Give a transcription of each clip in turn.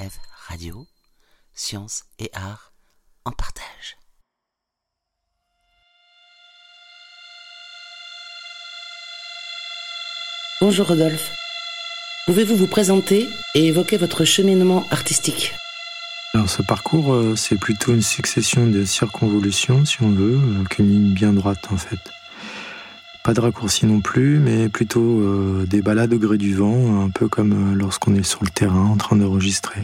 RCF Radio, Sciences et Arts en partage. Bonjour Rodolphe. Pouvez-vous vous présenter et évoquer votre cheminement artistique? Alors ce parcours, euh, c'est plutôt une succession de circonvolutions, si on veut, euh, qu'une ligne bien droite en fait. Pas de raccourci non plus, mais plutôt euh, des balades au gré du vent, un peu comme lorsqu'on est sur le terrain en train d'enregistrer.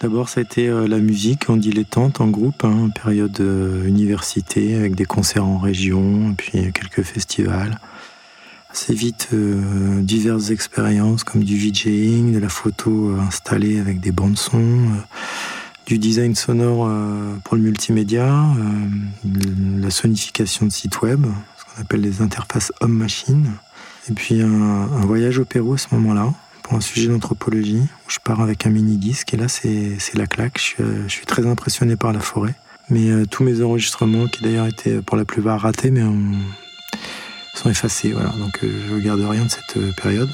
D'abord, ça a été la musique en dilettante, en groupe, hein, période université, avec des concerts en région, puis quelques festivals assez vite euh, diverses expériences comme du VJing, de la photo euh, installée avec des bandes son, euh, du design sonore pour le multimédia, la sonification de sites web, ce qu'on appelle les interfaces homme-machine, et puis un, voyage au Pérou à ce moment-là pour un sujet d'anthropologie où je pars avec un mini disque et là c'est la claque. Je suis, très impressionné par la forêt. Mais tous mes enregistrements, qui d'ailleurs étaient pour la plupart ratés, mais on, sont effacés. Voilà. Donc euh, je ne garde rien de cette euh, période.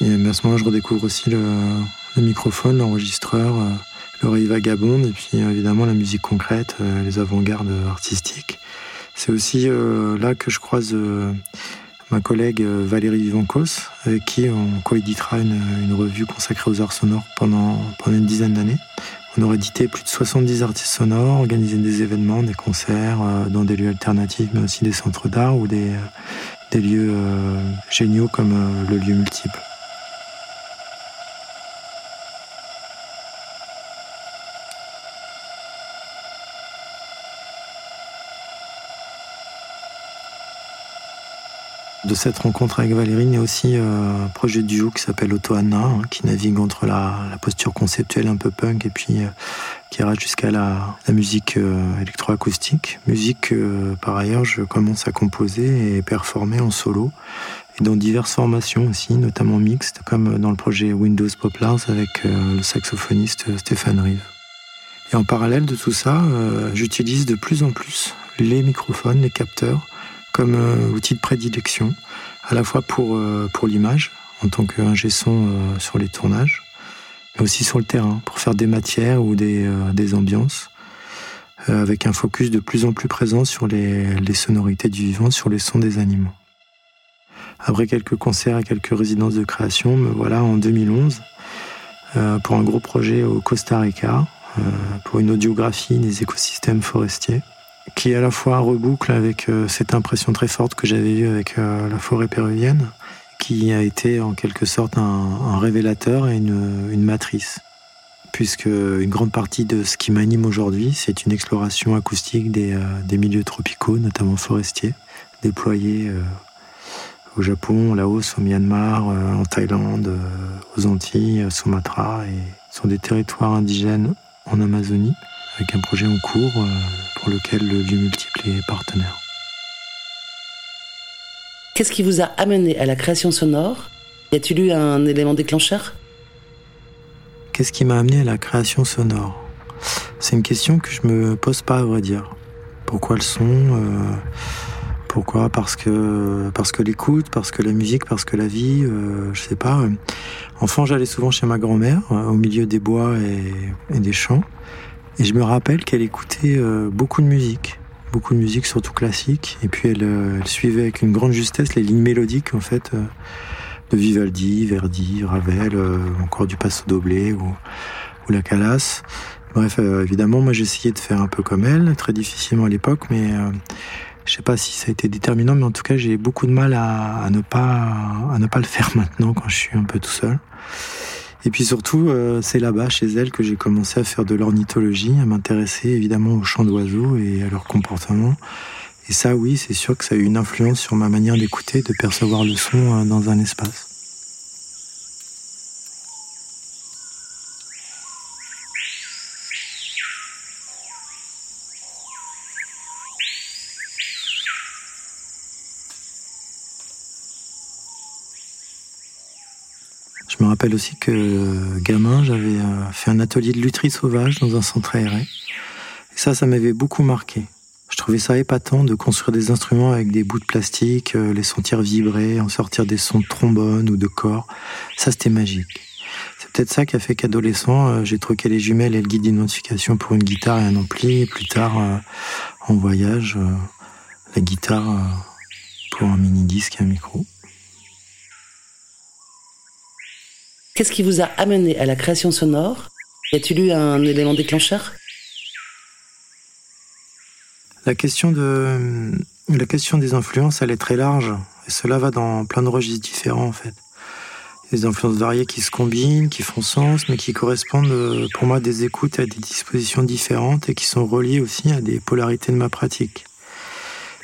Et à ce moment-là, je redécouvre aussi le, microphone, l'enregistreur, euh, l'oreille vagabonde, et puis évidemment la musique concrète, les avant-gardes artistiques. C'est aussi là que je croise ma collègue Valérie Vivancos, avec qui on coéditera une, revue consacrée aux arts sonores pendant, une dizaine d'années. On aura édité plus de 70 artistes sonores, organisé des événements, des concerts dans des lieux alternatifs, mais aussi des centres d'art ou des, lieux euh, géniaux comme euh, le lieu multiple. De cette rencontre avec Valérie, il aussi euh, un projet de duo qui s'appelle Otoana, hein, qui navigue entre la, posture conceptuelle un peu punk et puis qui ira jusqu'à la, musique euh, électroacoustique. Musique que, par ailleurs, je commence à composer et performer en solo, et dans diverses formations aussi, notamment mixtes, comme dans le projet Windows Poplars avec euh, le saxophoniste Stéphane Rive. Et en parallèle de tout ça, euh, j'utilise de plus en plus les microphones, les capteurs, comme outil de prédilection, à la fois pour, pour l'image, en tant qu'ingé son sur les tournages, mais aussi sur le terrain, pour faire des matières ou des, euh, des ambiances, euh, avec un focus de plus en plus présent sur les, les, sonorités du vivant, sur les sons des animaux. Après quelques concerts et quelques résidences de création, me voilà en 2011 euh, pour un gros projet au Costa Rica, euh, pour une audiographie des écosystèmes forestiers, qui à la fois reboucle avec euh, cette impression très forte que j'avais eue avec la forêt péruvienne, qui a été en quelque sorte un, révélateur et une, matrice. Puisque une grande partie de ce qui m'anime aujourd'hui, c'est une exploration acoustique des, euh, milieux tropicaux, notamment forestiers, déployés euh, au Japon, au Laos, au Myanmar, euh, en Thaïlande, aux Antilles, Sumatra, et sur des territoires indigènes en Amazonie, avec un projet en cours pour lequel le lieu multiple est partenaire. Qu'est-ce qui vous a amené à la création sonore? Y a-t-il eu un élément déclencheur? Qu'est-ce qui m'a amené à la création sonore? C'est une question que je me pose pas à vrai dire. Pourquoi le son? Euh, Pourquoi? Parce que parce que l'écoute, parce que la musique, parce que la vie. Euh, je sais pas. Enfant, j'allais souvent chez ma grand-mère, euh, au milieu des bois et, des champs, et je me rappelle qu'elle écoutait beaucoup de musique beaucoup de musique, surtout classique. Et puis euh, elle, suivait avec une grande justesse les lignes mélodiques, en fait, euh, de Vivaldi, Verdi, Ravel, euh, encore du Passo Doblé ou, ou la Calas. Bref, évidemment, moi j'essayais de faire un peu comme elle, très difficilement à l'époque, mais je sais pas si ça a été déterminant, mais en tout cas j'ai beaucoup de mal à, à, ne pas à ne pas le faire maintenant quand je suis un peu tout seul. Et puis surtout, euh, c'est là-bas, chez elle, que j'ai commencé à faire de l'ornithologie, à m'intéresser évidemment aux chants d'oiseaux et à leur comportement. Et ça, oui, c'est sûr que ça a eu une influence sur ma manière d'écouter, de percevoir le son euh, dans un espace. Rappelle aussi que gamin, j'avais euh, fait un atelier de lutherie sauvage dans un centre aéré. Et ça, ça m'avait beaucoup marqué. Je trouvais ça épatant de construire des instruments avec des bouts de plastique, euh, les sentir vibrer, en sortir des sons de trombone ou de corps. Ça, c'était magique. C'est peut-être ça qui a fait qu'adolescent, euh, j'ai troqué les jumelles et le guide d'identification pour une guitare et un ampli. Et plus tard, euh, en voyage, euh, la guitare pour un mini-disque et un micro. Qu'est-ce qui vous a amené à la création sonore? Y a-t-il eu un élément déclencheur? La question de des influences, elle est très large et cela va dans plein de registres différents en fait. Des influences variées qui se combinent, qui font sens, mais qui correspondent euh, pour moi des écoutes à des dispositions différentes et qui sont reliées aussi à des polarités de ma pratique.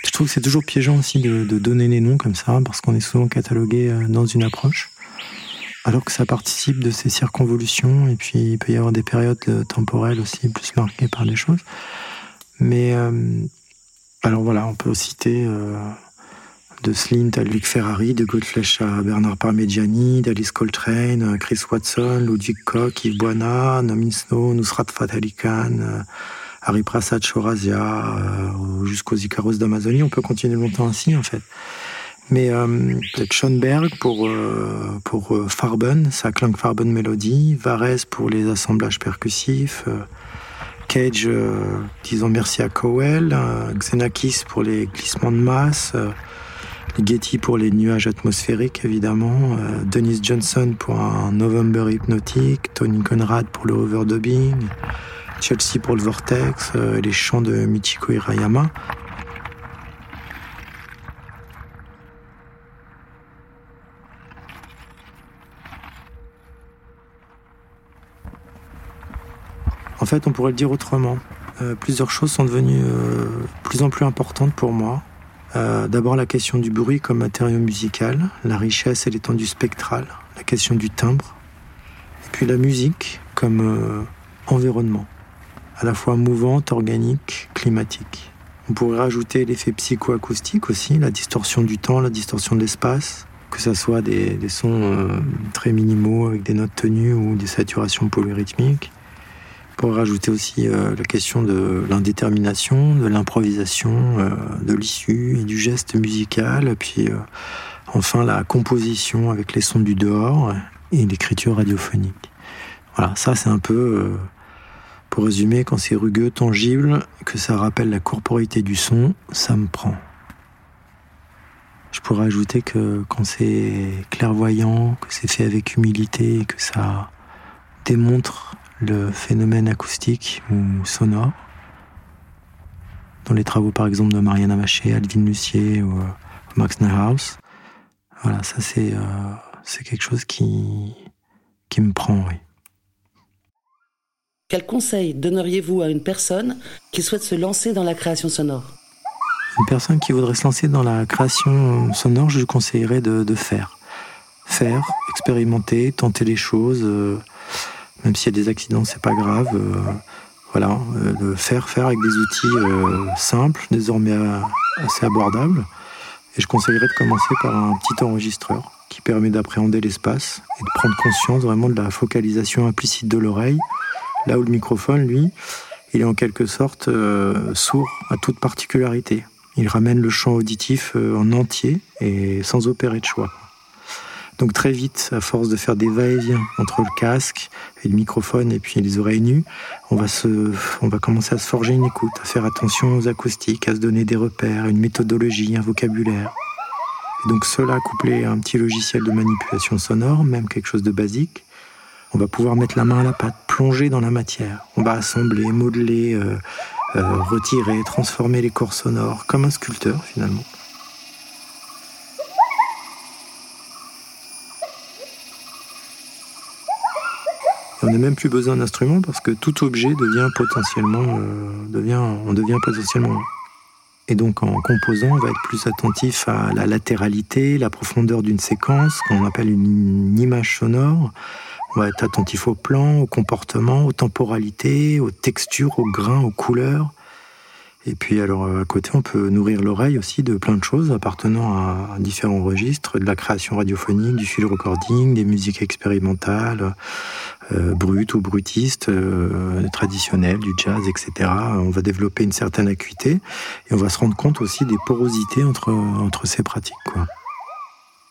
Je trouve que c'est toujours piégeant aussi de, donner des noms comme ça, parce qu'on est souvent catalogué euh, dans une approche, alors que ça participe de ces circonvolutions, et puis il peut y avoir des périodes euh, temporelles aussi plus marquées par des choses. Mais alors voilà, on peut citer de Slint à Luc Ferrari, de Godflesh à Bernard Parmigiani, d'Alice Coltrane, Chris Watson, Ludwig Koch, Yves Boina, Nomin Snow, Nusrat Fatali Khan, euh, Harry Prasad Chorazia, euh, jusqu'aux Icaros d'Amazonie. On peut continuer longtemps ainsi, en fait. Mais euh, peut-être Schoenberg pour, pour Farben, sa Farben Melody, Varese pour les assemblages percussifs, Cage, disons merci à Cowell, Xenakis pour les glissements de masse, Getty pour les nuages atmosphériques évidemment, euh, Dennis Johnson pour un November hypnotique, Tony Conrad pour le overdubbing, Chelsea pour le vortex, euh, les chants de Michiko Hirayama. En fait, on pourrait le dire autrement. Euh, plusieurs choses sont devenues plus en plus importantes pour moi. Euh, d'abord la question du bruit comme matériau musical, la richesse et l'étendue spectrale, la question du timbre, et puis la musique comme euh, environnement, à la fois mouvante, organique, climatique. On pourrait rajouter l'effet psychoacoustique aussi, la distorsion du temps, la distorsion de l'espace, que ce soit des, sons euh, très minimaux avec des notes tenues ou des saturations polyrythmiques, pour rajouter aussi euh, la question de l'indétermination, de l'improvisation, euh, de l'issue et du geste musical, puis euh, enfin la composition avec les sons du dehors et l'écriture radiophonique. Voilà, ça c'est un peu, pour résumer, quand c'est rugueux, tangible, que ça rappelle la corporité du son, ça me prend. Je pourrais ajouter que quand c'est clairvoyant, que c'est fait avec humilité, que ça démontre le phénomène acoustique ou sonore. Dans les travaux par exemple de Mariana Maché, Alvin Lucier ou euh, Max Neuhaus. Voilà, ça c'est euh, quelque chose qui, qui me prend, oui. Quel conseil donneriez-vous à une personne qui souhaite se lancer dans la création sonore? Une personne qui voudrait se lancer dans la création sonore, je lui conseillerais de, de faire. Faire, expérimenter, tenter les choses. Euh, même s'il y a des accidents, c'est pas grave. Euh, voilà, euh, de faire faire avec des outils euh, simples, désormais assez abordables. Et je conseillerais de commencer par un petit enregistreur qui permet d'appréhender l'espace et de prendre conscience vraiment de la focalisation implicite de l'oreille, là où le microphone, lui, il est en quelque sorte sourd à toute particularité. Il ramène le champ auditif en entier et sans opérer de choix. Donc très vite, à force de faire des va-et-vient entre le casque et le microphone et puis les oreilles nues, on va, commencer à se forger une écoute, à faire attention aux acoustiques, à se donner des repères, une méthodologie, un vocabulaire. Et donc cela couplé à un petit logiciel de manipulation sonore, même quelque chose de basique, on va pouvoir mettre la main à la pâte, plonger dans la matière. On va assembler, modeler, euh, euh, retirer, transformer les corps sonores, comme un sculpteur finalement. On n'a même plus besoin d'instruments parce que tout objet devient potentiellement, euh, devient, on devient potentiellement. Et donc en composant, on va être plus attentif à la latéralité, la profondeur d'une séquence, qu'on appelle une image sonore. On va être attentif au plan, au comportement, aux temporalités, aux textures, aux grains, aux couleurs. Et puis alors à côté, on peut nourrir l'oreille aussi de plein de choses appartenant à différents registres, de la création radiophonique, du field recording, des musiques expérimentales, euh, brutes ou brutistes, euh, traditionnelles, du jazz, etc. On va développer une certaine acuité et on va se rendre compte aussi des porosités entre, entre ces pratiques.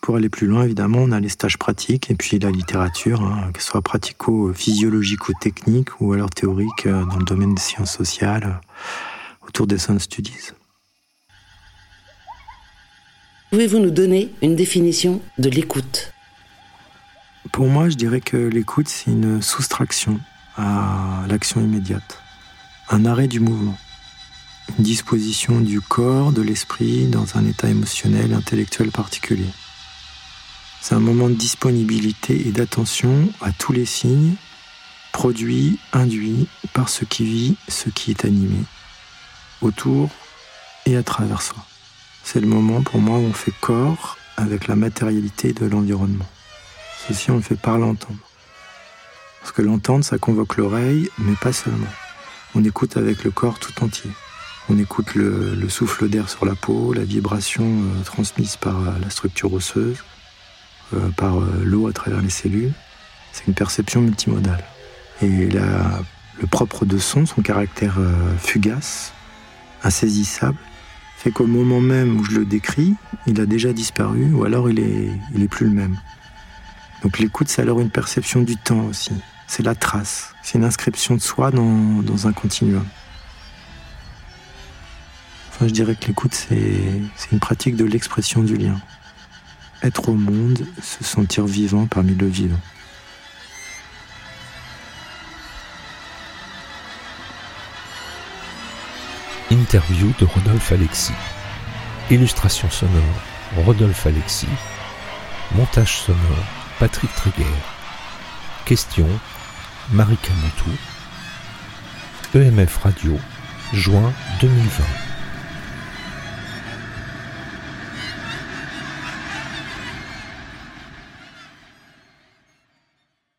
Pour aller plus loin, évidemment, on a les stages pratiques et puis la littérature, hein, que ce soit pratico-physiologique ou alors théorique euh, dans le domaine des sciences sociales, autour des Sound Studies. Pouvez-vous nous donner une définition de l'écoute? Pour moi, je dirais que l'écoute, c'est une soustraction à l'action immédiate, un arrêt du mouvement, une disposition du corps, de l'esprit dans un état émotionnel, intellectuel particulier. C'est un moment de disponibilité et d'attention à tous les signes produits, induits par ce qui vit, ce qui est animé, autour et à travers soi. C'est le moment pour moi où on fait corps avec la matérialité de l'environnement. Ceci, on le fait par l'entendre. Parce que l'entendre, ça convoque l'oreille, mais pas seulement. On écoute avec le corps tout entier. On écoute le, souffle d'air sur la peau, la vibration euh, transmise par euh, la structure osseuse, euh, par l'eau à travers les cellules. C'est une perception multimodale. Et le propre de son, son caractère fugace, insaisissable, fait qu'au moment même où je le décris, il a déjà disparu ou alors il est, il est plus le même. Donc l'écoute, c'est alors une perception du temps aussi. C'est la trace, c'est une inscription de soi dans, un continuum. Enfin, je dirais que l'écoute, c'est une pratique de l'expression du lien être au monde, se sentir vivant parmi le vivant. Interview de Rodolphe Alexis. Illustration sonore Rodolphe Alexis. Montage sonore Patrick Tréguer. Question Marie Camoutou. EMF Radio, juin 2020.